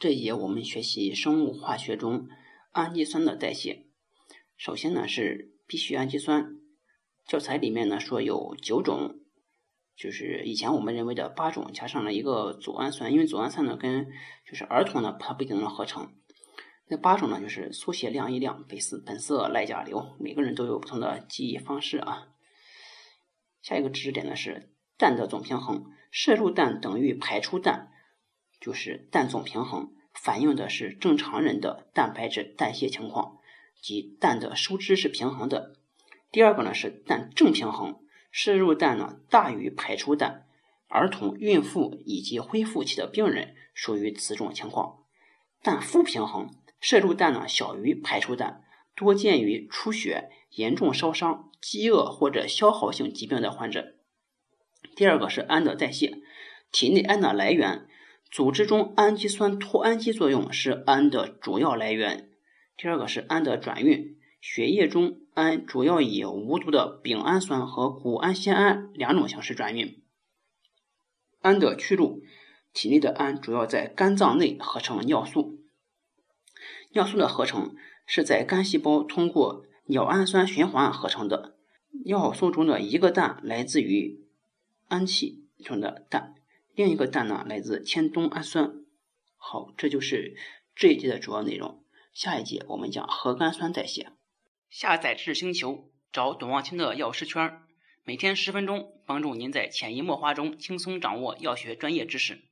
这一节我们学习生物化学中氨基酸的代谢。首先呢是必需氨基酸，教材里面呢说有九种，就是以前我们认为的八种，加上了一个组氨酸，因为组氨酸呢跟就是儿童呢它不一定能合成。那八种呢就是缩写量一量苯色苯色赖甲硫，每个人都有不同的记忆方式啊。下一个知识点呢是。氮的总平衡，摄入氮等于排出氮，就是氮总平衡，反映的是正常人的蛋白质代谢情况，即氮的收支是平衡的。第二个呢是氮正平衡，摄入氮呢大于排出氮，儿童、孕妇以及恢复期的病人属于此种情况。氮负平衡，摄入氮呢小于排出氮，多见于出血、严重烧伤、饥饿或者消耗性疾病的患者。第二个是氨的代谢，体内氨的来源，组织中氨基酸脱氨基作用是氨的主要来源。第二个是氨的转运，血液中氨主要以无毒的丙氨酸和谷氨酰胺两种形式转运。氨的去路，体内的氨主要在肝脏内合成尿素，尿素的合成是在肝细胞通过尿氨酸循环合成的。尿素中的一个氮来自于氨气中的氮，另一个蛋呢来自铅冬氨酸。好，这就是这一节的主要内容。下一节我们讲核苷酸代谢。下载知识星球，找董望清的药师圈，每天十分钟，帮助您在潜移默化中轻松掌握药学专业知识。